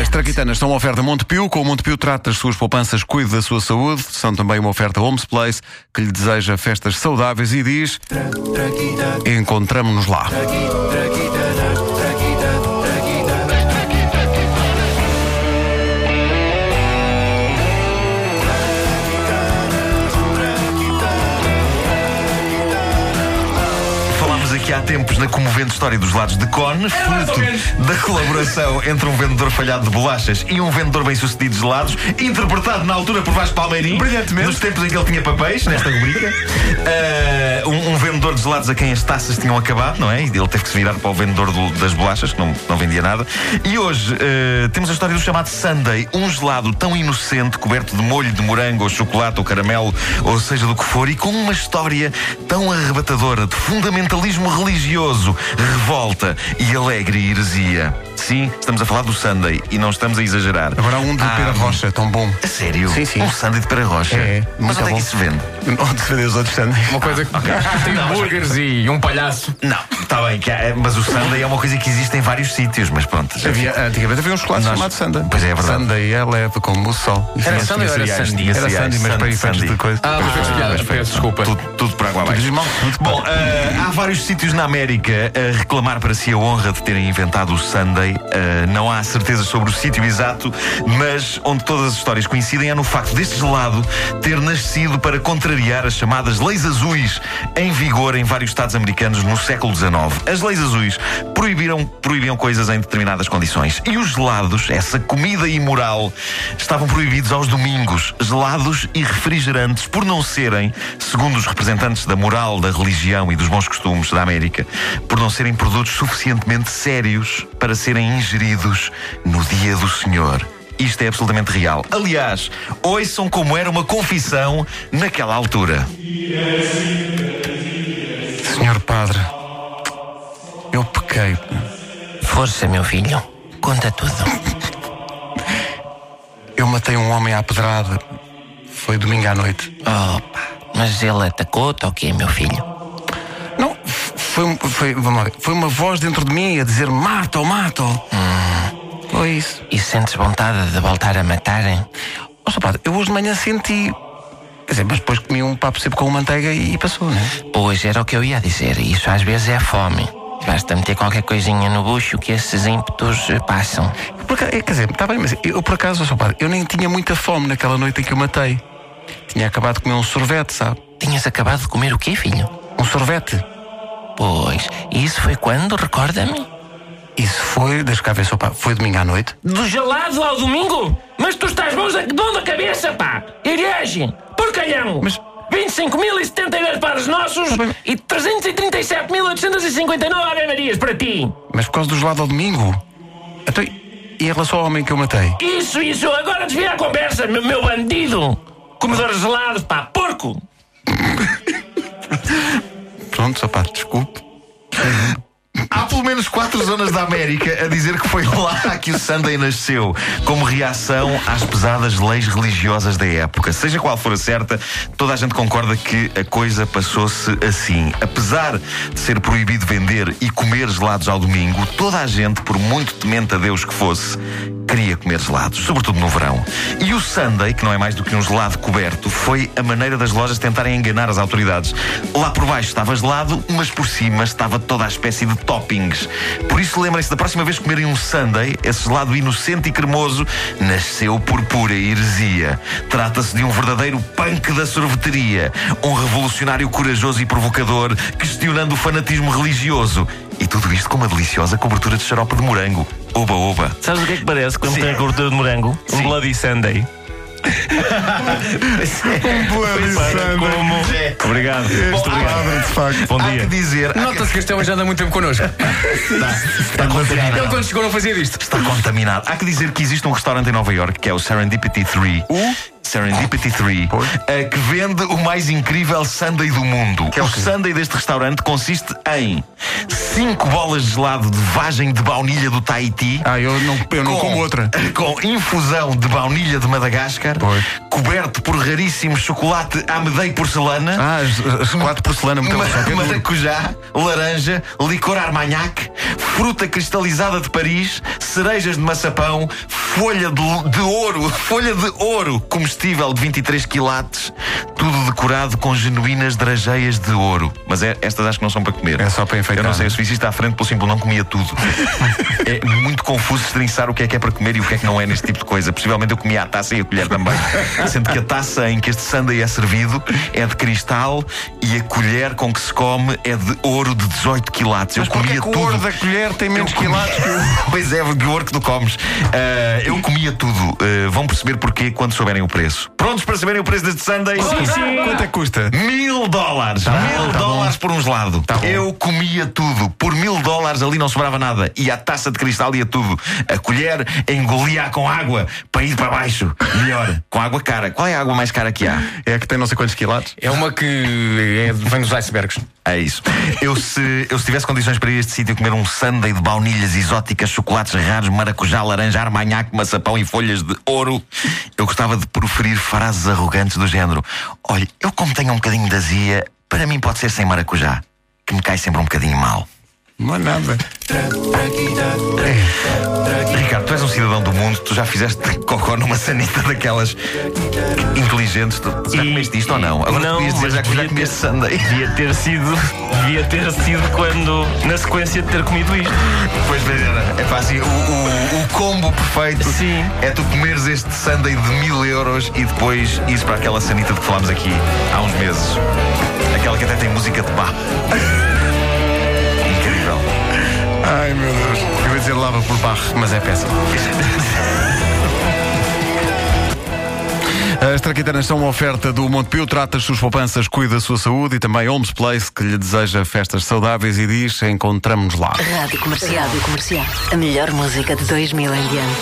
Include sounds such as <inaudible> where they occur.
As traquitanas são uma oferta Montepio. Com o Montepio trata das suas poupanças, cuide da sua saúde. São também uma oferta Homes Place, que lhe deseja festas saudáveis e diz: Encontramos-nos lá. Na comovente história dos lados de Cone, fruto da colaboração entre um vendedor falhado de bolachas e um vendedor bem-sucedido de gelados, interpretado na altura por Vasco Palmeirim. Brilhantemente. Nos tempos em que ele tinha papéis, nesta rubrica. Ah, um, um vendedor de gelados a quem as taças tinham acabado, não é? E ele teve que se virar para o vendedor do- das bolachas, que não, não vendia nada. E hoje ah, temos a história do chamado Sunday, um gelado tão inocente, coberto de molho de morango ou chocolate ou caramelo, ou seja do que for, e com uma história tão arrebatadora de fundamentalismo religioso, revolta e alegre heresia. Sim, estamos a falar do Sunday e não estamos a exagerar. Agora há um de Ah, Pera Rocha, tão bom. A sério? Sim, sim. Um Sunday de Pera Rocha. É, Mas muito onde é bom. que isso se vende? Onde se vê os outros Sunday? Uma coisa que <laughs> tem hambúrgueres e um palhaço. Não, está bem, que há- mas o Sunday é uma coisa que existe em vários sítios, mas pronto. Havia, antigamente havia um chocolate Nós- chamado Sunday. Pois é, é verdade. Sunday é leve como o sol. Era Sunday ou era Sandy? Era mas para efeitos de coisa. Ah, mas peço piada, peço desculpa. Tudo, para água abaixo. Bom, ah, há vários sítios na América a reclamar para si a honra de terem inventado o Sunday. Ah, não há certeza sobre o sítio exato, mas onde todas as histórias coincidem é no facto deste gelado ter nascido para contrariar as chamadas leis azuis em vigor em vários estados americanos no século XIX. As leis azuis proibiram, proibiam coisas em determinadas condições. E os gelados, essa comida imoral, estavam proibidos aos domingos. Gelados e refrigerantes, por não serem, segundo os representantes da moral, da religião e dos bons costumes da América, por não serem produtos suficientemente sérios para serem ingeridos no dia do Senhor. Isto é absolutamente real. Aliás, ouçam como era uma confissão naquela altura. Senhor Padre, eu pequei. Força, meu filho. Conta tudo. Eu matei um homem à pedrada. Foi domingo à noite. Opa, mas ele atacou-te ou quê, meu filho? Foi, foi, vamos lá foi uma voz dentro de mim a dizer mato, mato. Foi isso. E sentes vontade de voltar a matarem? Sr. Padre, eu hoje de manhã senti. Quer dizer, mas depois comi um papo sempre com manteiga e, e passou, né? Pois era o que eu ia dizer. Isso às vezes é fome. Basta meter qualquer coisinha no bucho que esses ímpetos eh, passam. Por acaso, quer dizer, está bem, mas eu por acaso, ó, Sr. Padre, eu nem tinha muita fome naquela noite em que eu matei. Tinha acabado de comer um sorvete, sabe? Tinhas acabado de comer o quê, filho? Um sorvete. Pois, e isso foi quando? Recorda-me? Isso foi, deixa cá ver, Sr. Padre, foi domingo à noite. Do gelado ao domingo? Mas tu estás bom da, bom da cabeça, pá! Irege! Porcalhão! Mas- 25.072 pares nossos Tá e 337.859 Ave Marias para ti! Mas por causa do gelado ao domingo. Então, e em relação ao homem que eu matei? Isso, isso! Agora desvia a conversa, meu, meu bandido! Comedor gelado, pá! Porco! <laughs> Pronto, Sr. Padre, desculpe. Há pelo menos quatro zonas da América a dizer que foi lá que o Sunday nasceu, como reação às pesadas leis religiosas da época. Seja qual for a certa, toda a gente concorda que a coisa passou-se assim. Apesar de ser proibido vender e comer gelados ao domingo, toda a gente, por muito temente a Deus que fosse, queria comer gelados, sobretudo no verão. E o Sunday, que não é mais do que um gelado coberto, foi a maneira das lojas tentarem enganar as autoridades. Lá por baixo estava gelado, mas por cima estava toda a espécie de toppings. Por isso, lembrem-se, da próxima vez que comerem um Sunday, esse gelado inocente e cremoso nasceu por pura heresia. Trata-se de um verdadeiro punk da sorveteria. Um revolucionário corajoso e provocador, questionando o fanatismo religioso. E tudo isto com uma deliciosa cobertura de xarope de morango. Oba, oba. Sabes o que é que parece quando tem a cobertura de morango? Sim. Um Bloody Sunday. Como... É. Obrigado. Bom, há- Padre, de facto. Bom Há dia. que dizer, há que- Nota-se que este homem já anda muito tempo connosco. está contaminado. Ele quando chegou não fazia disto. Está contaminado. Há que dizer que existe um restaurante em Nova York que é o Serendipity 3. Serendipity 3, eh, que vende o mais incrível sundae do mundo. é o o quê? sundae deste restaurante consiste em 5 bolas de gelado de vagem de baunilha do Tahiti. Ah, eu não, eu não como outra. <laughs> Com infusão de baunilha de Madagascar, Pois. coberto por raríssimo chocolate Amedei porcelana. Ah, quatro porcelana muito Ma- bom. <laughs> Ok, maracujá, laranja, licor armagnac, fruta cristalizada de Paris, cerejas de maçapão, folha de, de ouro, <laughs> folha de ouro comestível de 23 quilates, tudo decorado com genuínas drageias de ouro. Mas é- estas acho que não são para comer. É só para enfeitar. Eu não sei, se visse isto à frente, pelo simples não comia tudo. <laughs> é muito confuso estrinçar o que é que é para comer e o que é que não é neste tipo de coisa. Possivelmente eu comia a taça e a colher também. <laughs> Sendo que a taça em que este sundae é servido é de cristal e a colher com que se come é de ouro de 18 quilates. Eu Mas comia que o tudo. ouro da colher tem menos quilates que o... <laughs> Pois é, que ouro que tu comes. Ah, eu comia tudo. Ah, vão perceber porquê quando souberem o preço. Prontos para saberem o preço deste sundae? Quanto é que custa? Mil dólares! mil tá dólares por um gelado. Tá bom. Eu comia tudo. Por mil dólares ali não sobrava nada. E a taça de cristal ia tudo. A colher engolia com água para ir para baixo. Melhor, com água cara. Qual é a água mais cara que há? É a que tem não sei quantos quilates. É uma que é- vem dos icebergs. É isso. Eu se, eu se tivesse condições para ir a este sítio comer um sundae de baunilhas exóticas, chocolates raros, maracujá, laranja, armanhac, maçapão e folhas de ouro, eu gostava de proferir frases arrogantes do género: Olha, eu como tenho um bocadinho de azia, para mim pode ser sem maracujá, que me cai sempre um bocadinho mal. Não é nada. Ricardo, tu és um cidadão do mundo, tu já fizeste cocó numa sanita daquelas inteligentes. Tu já E- comeste isto ou não? Agora não, podias dizer já já comeste ter- sundae. Devia ter sido. Devia ter sido quando. Na sequência de ter comido isto. Pois bem, era. É fácil. O, o- o combo perfeito Sim. é tu comeres este sundae de mil euros e depois ires para aquela sanita de que falámos aqui há uns meses. Aquela que até tem música de Bach. Ai meu Deus. Eu ia dizer lava por barro, mas é péssimo. As traquitanas são uma oferta do Montepio, trata as suas poupanças, cuida da sua saúde e também Homes Place, que lhe deseja festas saudáveis e diz: encontramos-nos lá. Rádio Comercial. Rádio Comercial. A melhor música de 2000 em diante.